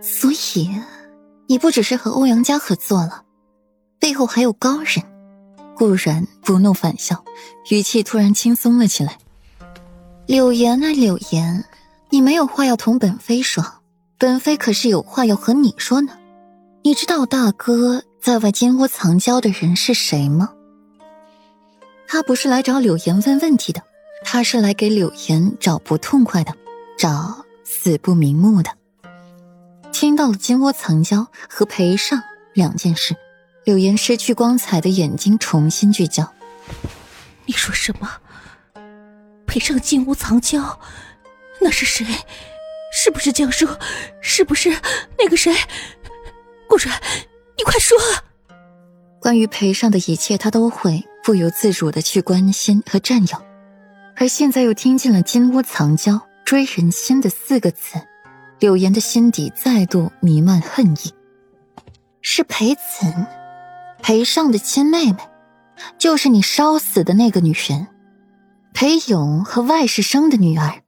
所以，你不只是和欧阳家合作了，背后还有高人。顾然不怒反笑，语气突然轻松了起来。柳岩啊，柳岩，你没有话要同本妃说，本妃可是有话要和你说呢。你知道大哥在外金窝藏娇的人是谁吗？他不是来找柳岩问问题的，他是来给柳岩找不痛快的，找死不瞑目的。听到了金窝藏娇和裴尚两件事，柳岩失去光彩的眼睛重新聚焦。你说什么？裴尚金屋藏娇，那是谁？是不是江叔？是不是那个谁？顾然，你快说！关于裴尚的一切，他都会不由自主的去关心和占有，而现在又听见了“金屋藏娇，追人心”的四个字，柳岩的心底再度弥漫恨意。是裴岑，裴尚的亲妹妹，就是你烧死的那个女人。裴勇和外室生的女儿，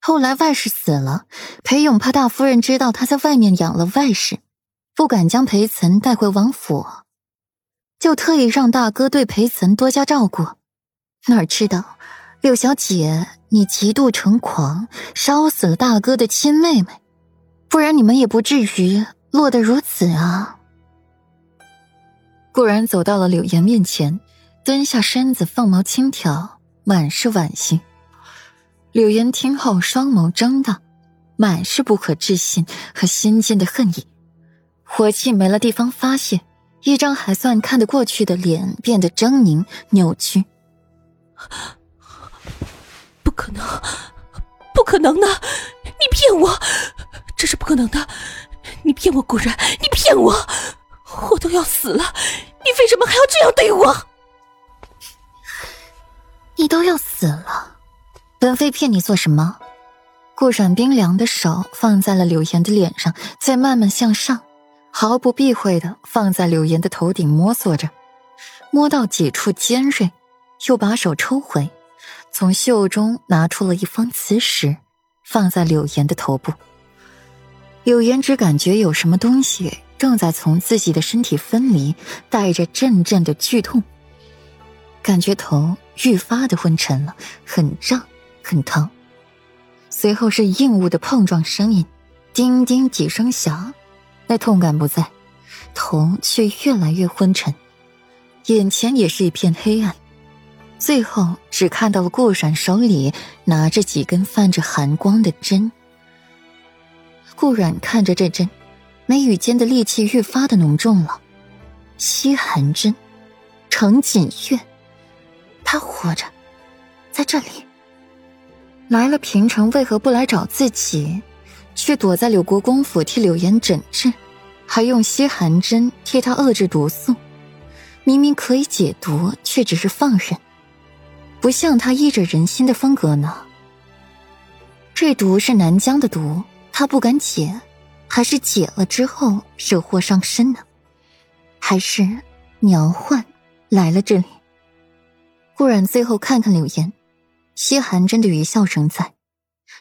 后来外室死了，裴勇怕大夫人知道他在外面养了外室，不敢将裴岑带回王府，就特意让大哥对裴岑多加照顾。哪知道柳小姐你极度成狂，烧死了大哥的亲妹妹，不然你们也不至于落得如此啊！顾然走到了柳岩面前，蹲下身子，凤毛轻挑。满是惋惜。柳岩听后，双眸睁大，满是不可置信和心间的恨意，火气没了地方发泄，一张还算看得过去的脸变得狰狞扭曲。可能，不可能的！你骗我，这是不可能的！你骗我，顾然，你骗我！我都要死了，你为什么还要这样对我？你都要死了，本妃骗你做什么？顾染冰凉的手放在了柳岩的脸上，再慢慢向上，毫不避讳的放在柳岩的头顶摸索着，摸到几处尖锐，又把手抽回，从袖中拿出了一方磁石，放在柳岩的头部。柳岩只感觉有什么东西正在从自己的身体分离，带着阵阵的剧痛，感觉头。愈发的昏沉了，很胀，很疼。随后是硬物的碰撞声音，叮叮几声响，那痛感不在，头却越来越昏沉，眼前也是一片黑暗。最后只看到了顾阮手里拿着几根泛着寒光的针。顾阮看着这针，眉宇间的戾气愈发的浓重了。吸寒针，程锦月。他活着，在这里。来了平城，为何不来找自己，却躲在柳国公府替柳岩诊治，还用吸寒针替他遏制毒素？明明可以解毒，却只是放任，不像他医者人心的风格呢。这毒是南疆的毒，他不敢解，还是解了之后惹祸上身呢？还是苗患来了这里？顾然最后看看柳岩，西寒真的余笑仍在，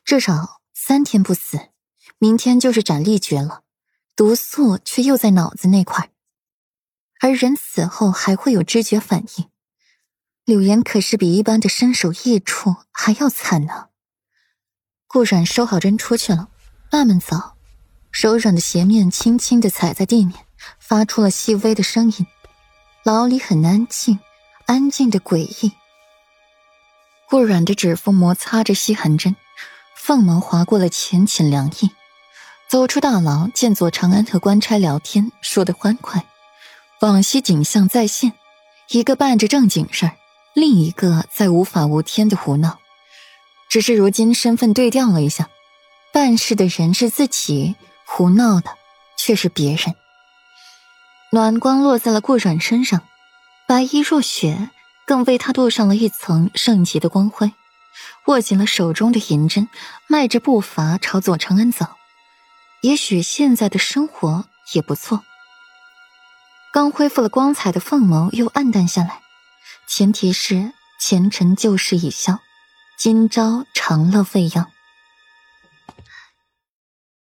至少三天不死，明天就是斩立决了。毒素却又在脑子那块，而人死后还会有知觉反应。柳岩可是比一般的身首异处还要惨呢。顾然收好针出去了，慢慢走，柔软的鞋面轻轻的踩在地面，发出了细微的声音。牢里很安静。安静的诡异。顾软的指腹摩擦着吸寒针，凤眸划过了浅浅凉意。走出大牢，见左长安和官差聊天，说得欢快，往昔景象再现。一个办着正经事儿，另一个在无法无天的胡闹。只是如今身份对调了一下，办事的人是自己，胡闹的却是别人。暖光落在了顾软身上。白衣若雪，更为他镀上了一层圣洁的光辉。握紧了手中的银针，迈着步伐朝左长安走。也许现在的生活也不错。刚恢复了光彩的凤眸又暗淡下来，前提是前尘旧事已消，今朝长乐未央。